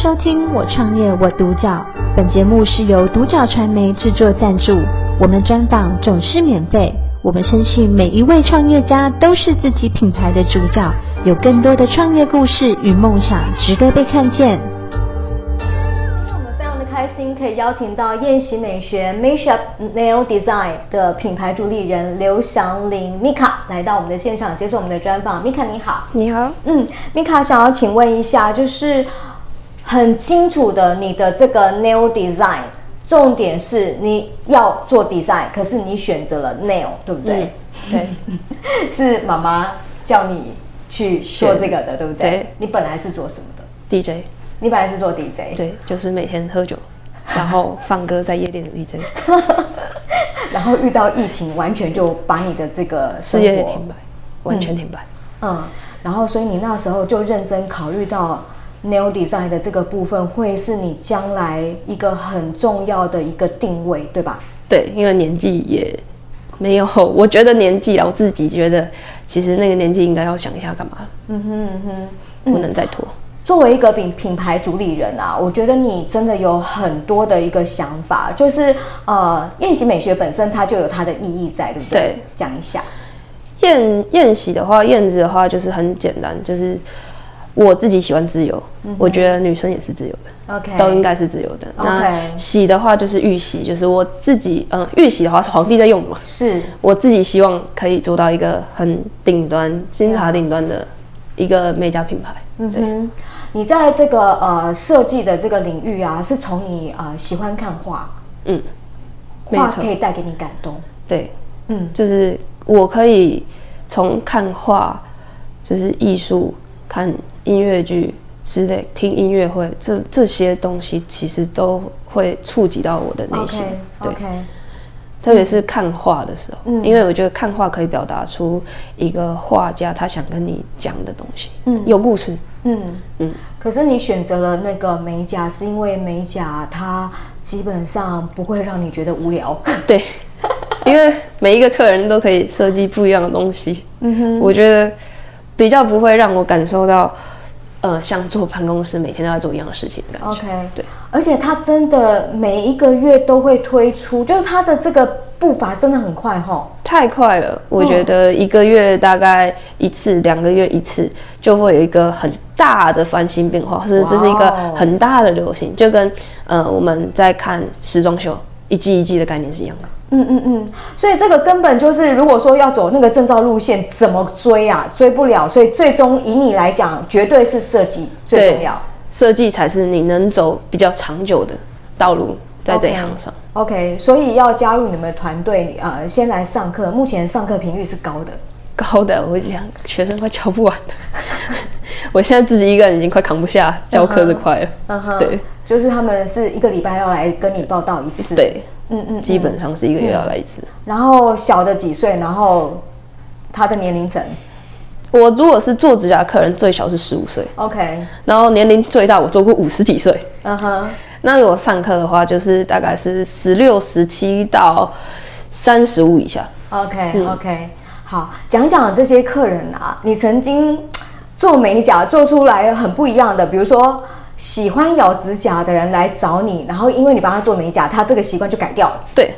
收听我创业我独角，本节目是由独角传媒制作赞助，我们专访总是免费。我们深信每一位创业家都是自己品牌的主角，有更多的创业故事与梦想值得被看见。今天我们非常的开心，可以邀请到宴席美学 mash up Nail Design 的品牌主理人刘祥林 Mika 来到我们的现场接受我们的专访。Mika 你好，你好，嗯，Mika 想要请问一下，就是。很清楚的，你的这个 nail design，重点是你要做 design，可是你选择了 nail，对不对？嗯、对，是妈妈叫你去做这个的，对不对？对。你本来是做什么的？DJ。你本来是做 DJ。对，就是每天喝酒，然后放歌在夜店的 DJ。然后遇到疫情，完全就把你的这个事业停摆，完全停摆。嗯。嗯，然后所以你那时候就认真考虑到。Nail design 的这个部分会是你将来一个很重要的一个定位，对吧？对，因为年纪也没有，我觉得年纪啊，我自己觉得，其实那个年纪应该要想一下干嘛。嗯哼嗯哼，不能再拖。作为一个品品牌主理人啊，我觉得你真的有很多的一个想法，就是呃，宴席美学本身它就有它的意义在，对不对？对，讲一下。宴宴席的话，宴子的话就是很简单，就是。我自己喜欢自由，嗯、我觉得女生也是自由的，OK，都应该是自由的。那喜的话就是玉玺，就是我自己，嗯，玉玺的话是皇帝在用的嘛，是。我自己希望可以做到一个很顶端、金字塔顶端的一个美甲品牌。嗯哼，你在这个呃设计的这个领域啊，是从你呃喜欢看画，嗯，画可以带给你感动，对，嗯，就是我可以从看画，就是艺术。看音乐剧之类，听音乐会，这这些东西其实都会触及到我的内心。Okay, 对，okay, 特别是看画的时候，嗯，因为我觉得看画可以表达出一个画家他想跟你讲的东西，嗯，有故事，嗯嗯。可是你选择了那个美甲，是因为美甲它基本上不会让你觉得无聊。对，因为每一个客人都可以设计不一样的东西。嗯哼，我觉得。比较不会让我感受到，呃，像坐办公室每天都在做一样的事情的感觉。OK，对。而且它真的每一个月都会推出，就是它的这个步伐真的很快齁。太快了，我觉得一个月大概一次，两个月一次，就会有一个很大的翻新变化，是这是一个很大的流行，就跟呃我们在看时装秀一季一季的概念是一样的。嗯嗯嗯，所以这个根本就是，如果说要走那个证照路线，怎么追啊？追不了，所以最终以你来讲，绝对是设计最重要，设计才是你能走比较长久的道路，在这一行上。OK，所以要加入你们团队，呃，先来上课，目前上课频率是高的，高的，我讲学生快教不完了，我现在自己一个人已经快扛不下教课这块了。嗯哼，对，就是他们是一个礼拜要来跟你报道一次。对。嗯嗯，基本上是一个月要来一次。嗯、然后小的几岁，然后他的年龄层，我如果是做指甲的客人，最小是十五岁。OK。然后年龄最大，我做过五十几岁。嗯哼。那如果上课的话，就是大概是十六、十七到三十五以下。OK、嗯、OK。好，讲讲这些客人啊，你曾经做美甲做出来很不一样的，比如说。喜欢咬指甲的人来找你，然后因为你帮他做美甲，他这个习惯就改掉了。对，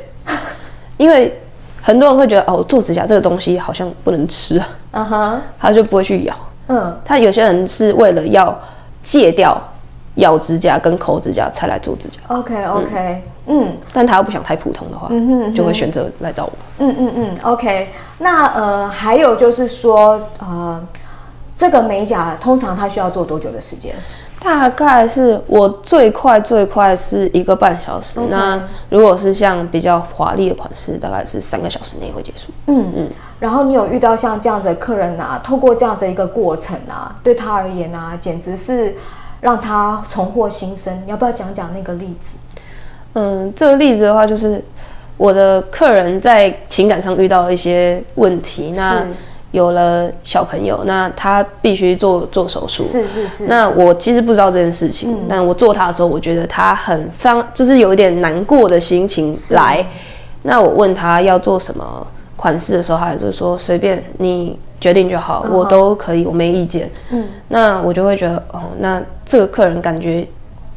因为很多人会觉得哦，做指甲这个东西好像不能吃啊，嗯哼、uh-huh. 他就不会去咬。嗯，他有些人是为了要戒掉咬指甲跟抠指甲才来做指甲。OK OK，嗯，嗯，但他又不想太普通的话，嗯哼，就会选择来找我。嗯嗯嗯，OK，那呃还有就是说呃。这个美甲通常它需要做多久的时间？大概是我最快最快是一个半小时。Okay. 那如果是像比较华丽的款式，大概是三个小时内会结束。嗯嗯。然后你有遇到像这样子的客人啊，透过这样子一个过程啊，对他而言啊，简直是让他重获新生。你要不要讲讲那个例子？嗯，这个例子的话，就是我的客人在情感上遇到一些问题。那有了小朋友，那他必须做做手术。是是是。那我其实不知道这件事情，嗯、但我做他的时候，我觉得他很方，就是有一点难过的心情来。那我问他要做什么款式的时候，他就说随便你决定就好，哦、我都可以，我没意见。嗯。那我就会觉得，哦，那这个客人感觉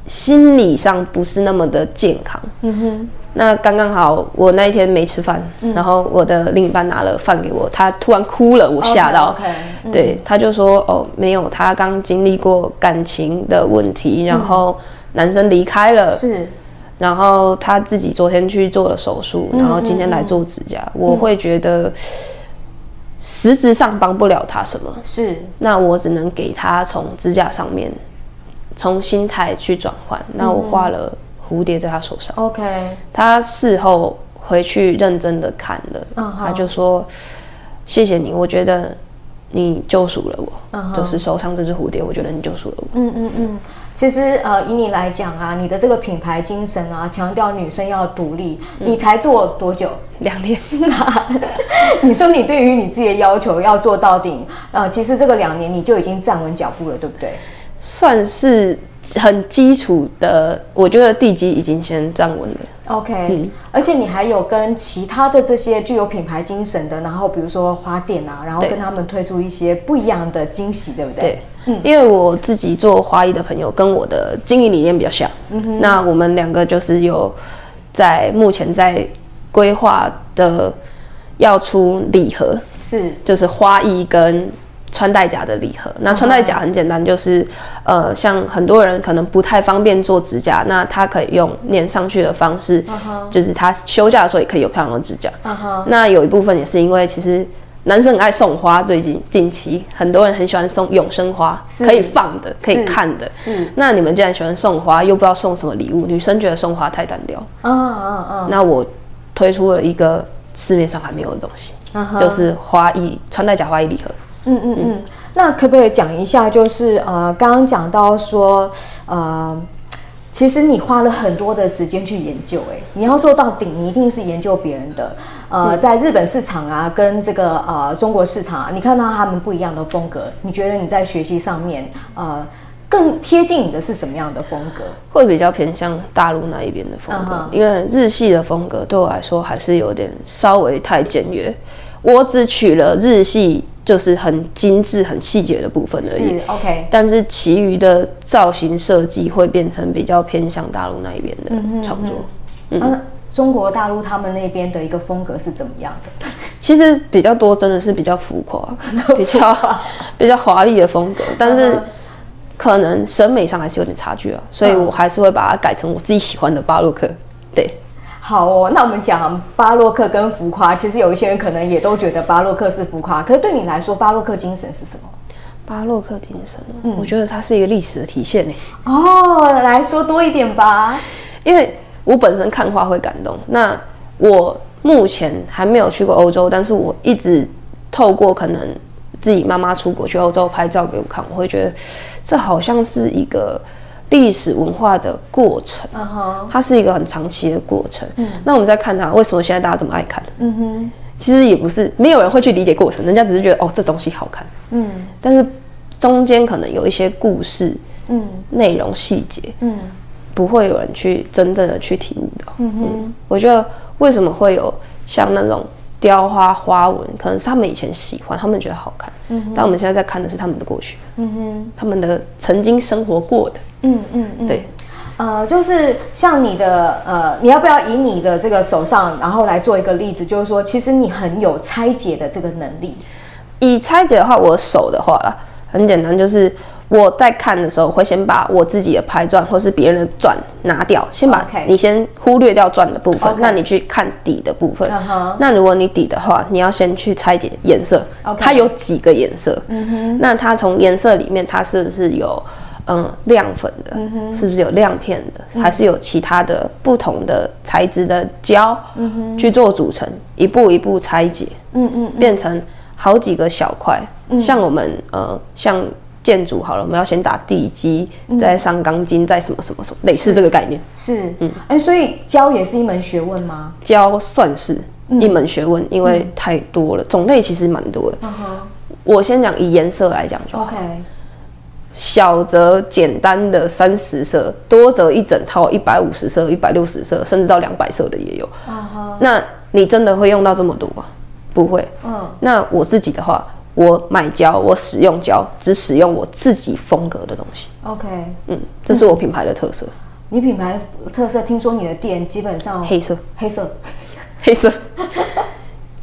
心理上不是那么的健康。嗯哼。那刚刚好，我那一天没吃饭，嗯、然后我的另一半拿了饭给我，他突然哭了，我吓到。Okay, okay, 嗯、对，他就说哦，没有，他刚经历过感情的问题，然后男生离开了，是，然后他自己昨天去做了手术，然后今天来做指甲，我会觉得实质上帮不了他什么，是，那我只能给他从指甲上面，从心态去转换，那我画了。蝴蝶在他手上，OK，他事后回去认真的看了，uh huh. 他就说：“谢谢你，我觉得你救赎了我，uh huh. 就是手上这只蝴蝶，我觉得你救赎了我。”嗯嗯嗯，其实呃，以你来讲啊，你的这个品牌精神啊，强调女生要独立，嗯、你才做多久？两年。你说你对于你自己的要求要做到顶，呃，其实这个两年你就已经站稳脚步了，对不对？算是。很基础的，我觉得地基已经先站稳了。OK，嗯，而且你还有跟其他的这些具有品牌精神的，然后比如说花店啊，然后跟他们推出一些不一样的惊喜，对不对？对，嗯，因为我自己做花艺的朋友跟我的经营理念比较像，那我们两个就是有在目前在规划的要出礼盒，是，就是花艺跟。穿戴甲的礼盒，那穿戴甲很简单，就是，呃，像很多人可能不太方便做指甲，那他可以用粘上去的方式，就是他休假的时候也可以有漂亮的指甲。那有一部分也是因为其实男生很爱送花，最近近期很多人很喜欢送永生花，可以放的，可以看的。是。那你们既然喜欢送花，又不知道送什么礼物，女生觉得送花太单调。嗯嗯嗯。那我推出了一个市面上还没有的东西，就是花艺穿戴甲花艺礼盒。嗯嗯嗯，那可不可以讲一下，就是呃，刚刚讲到说，呃，其实你花了很多的时间去研究，哎，你要做到顶，你一定是研究别人的，呃，在日本市场啊，跟这个呃中国市场啊，你看到他们不一样的风格，你觉得你在学习上面，呃，更贴近你的是什么样的风格？会比较偏向大陆那一边的风格，uh huh. 因为日系的风格对我来说还是有点稍微太简约，我只取了日系。就是很精致、很细节的部分而已。是 OK。但是其余的造型设计会变成比较偏向大陆那一边的创作。嗯，嗯，嗯，嗯、啊，中国大陆他们那边的一个风格是怎么样的？其实比较多真的是比较浮夸、比较比较华丽的风格，但是可能审美上还是有点差距啊，所以我还是会把它改成我自己喜欢的巴洛克。对。好哦，那我们讲巴洛克跟浮夸，其实有一些人可能也都觉得巴洛克是浮夸，可是对你来说，巴洛克精神是什么？巴洛克精神，嗯，我觉得它是一个历史的体现诶。哦，来说多一点吧。因为我本身看画会感动，那我目前还没有去过欧洲，但是我一直透过可能自己妈妈出国去欧洲拍照给我看，我会觉得这好像是一个。历史文化的过程，uh huh. 它是一个很长期的过程。嗯，那我们再看它，为什么现在大家这么爱看？嗯哼、uh，huh. 其实也不是没有人会去理解过程，人家只是觉得哦，这东西好看。嗯，但是中间可能有一些故事，嗯，内容细节，嗯，不会有人去真正的去体悟到。嗯哼，嗯，我觉得为什么会有像那种。雕花花纹，可能是他们以前喜欢，他们觉得好看。嗯，但我们现在在看的是他们的过去。嗯哼，他们的曾经生活过的。嗯嗯嗯，对。呃，就是像你的呃，你要不要以你的这个手上，然后来做一个例子，就是说，其实你很有拆解的这个能力。以拆解的话，我手的话啦，很简单，就是。我在看的时候，会先把我自己的拍钻或是别人的钻拿掉，先把你先忽略掉钻的部分.那你去看底的部分。Uh. 那如果你底的话，你要先去拆解颜色.它有几个颜色。嗯哼、uh，huh. 那它从颜色里面，它是不是有嗯亮粉的？uh，huh. 是不是有亮片的？Uh. 还是有其他的不同的材质的胶？去做组成，一步一步拆解。嗯嗯、uh，huh. 变成好几个小块。嗯、uh，huh. 像我们呃像。建筑好了，我们要先打地基，再上钢筋，再什么什么什么，类似这个概念。是，嗯，哎，所以胶也是一门学问吗？胶算是一门学问，因为太多了，种类其实蛮多的。我先讲以颜色来讲就好。OK。小则简单的三十色，多则一整套一百五十色、一百六十色，甚至到两百色的也有。那你真的会用到这么多吗？不会。嗯。那我自己的话。我买胶，我使用胶，只使用我自己风格的东西。OK，嗯，这是我品牌的特色。嗯你品牌特色，听说你的店基本上黑色，黑色，黑色，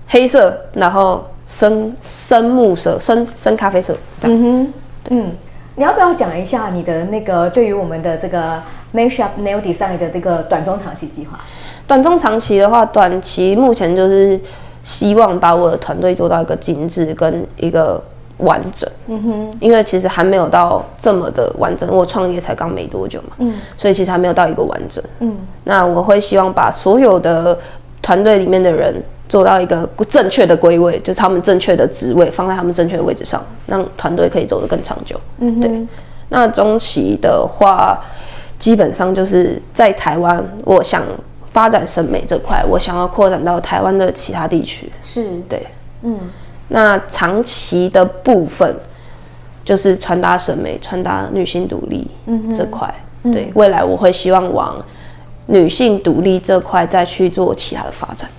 黑色，然后深深木色，深深咖啡色。嗯哼，嗯，你要不要讲一下你的那个对于我们的这个 Makeup Nail Design 的这个短中长期计划？短中长期的话，短期目前就是希望把我的团队做到一个精致跟一个完整。嗯哼，因为其实还没有到这么的完整，我创业才刚没多久嘛。嗯，所以其实还没有到一个完整。嗯，那我会希望把所有的团队里面的人做到一个正确的归位，就是他们正确的职位放在他们正确的位置上，让团队可以走得更长久。嗯，对。那中期的话，基本上就是在台湾，我想。发展审美这块，我想要扩展到台湾的其他地区。是，对，嗯。那长期的部分就是传达审美、传达女性独立这块。嗯、对，未来我会希望往女性独立这块再去做其他的发展。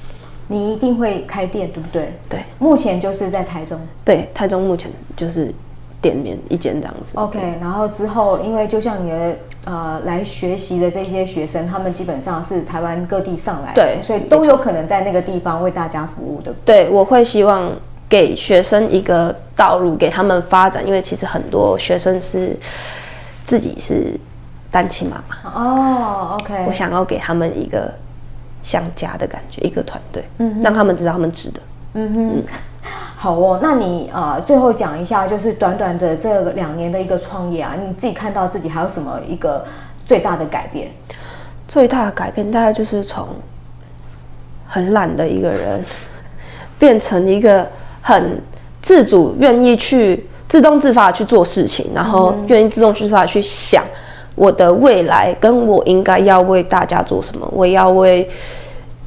你一定会开店，对不对？对。目前就是在台中。对，台中目前就是。店面一间这样子。OK，然后之后，因为就像你的呃来学习的这些学生，他们基本上是台湾各地上来的，对，所以都有可能在那个地方为大家服务的。对，我会希望给学生一个道路，给他们发展，因为其实很多学生是自己是单亲妈妈。哦，OK，我想要给他们一个像家的感觉，一个团队，嗯，让他们知道他们值得。嗯哼。嗯好哦，那你呃最后讲一下，就是短短的这两年的一个创业啊，你自己看到自己还有什么一个最大的改变？最大的改变大概就是从很懒的一个人，变成一个很自主、愿意去自动自发去做事情，然后愿意自动自发去想我的未来跟我应该要为大家做什么，我要为。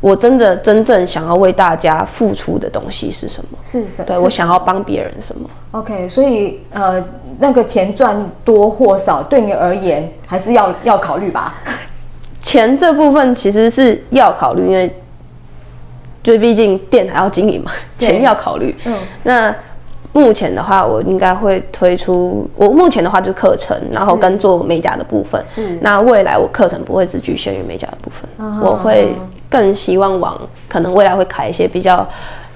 我真的真正想要为大家付出的东西是什么？是什么？对，我想要帮别人什么？OK，所以呃，那个钱赚多或少，对你而言还是要要考虑吧。钱这部分其实是要考虑，因为就毕竟店还要经营嘛，钱要考虑。嗯。那目前的话，我应该会推出，我目前的话就是课程，然后跟做美甲的部分。是。那未来我课程不会只局限于美甲的部分，嗯、我会。更希望往可能未来会开一些比较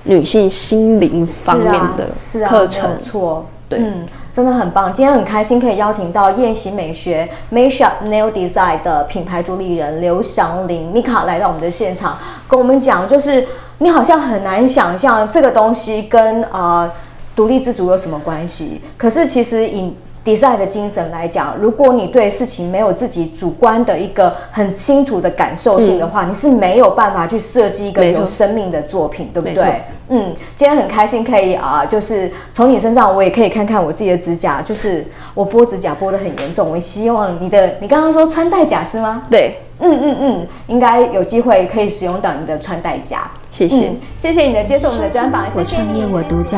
女性心灵方面的课程，错、啊，对，嗯，真的很棒。今天很开心可以邀请到宴席美学 Makeup Nail Design 的品牌主理人刘祥林 Mika 来到我们的现场，跟我们讲，就是你好像很难想象这个东西跟呃独立自主有什么关系，可是其实以 design 的精神来讲，如果你对事情没有自己主观的一个很清楚的感受性的话，嗯、你是没有办法去设计一个有生命的作品，对不对？嗯，今天很开心可以啊、呃，就是从你身上我也可以看看我自己的指甲，就是我剥指甲剥得很严重，我希望你的，你刚刚说穿戴甲是吗？对，嗯嗯嗯，应该有机会可以使用到你的穿戴甲。谢谢、嗯，谢谢你的接受我们的专访，谢谢你。我创业我独角，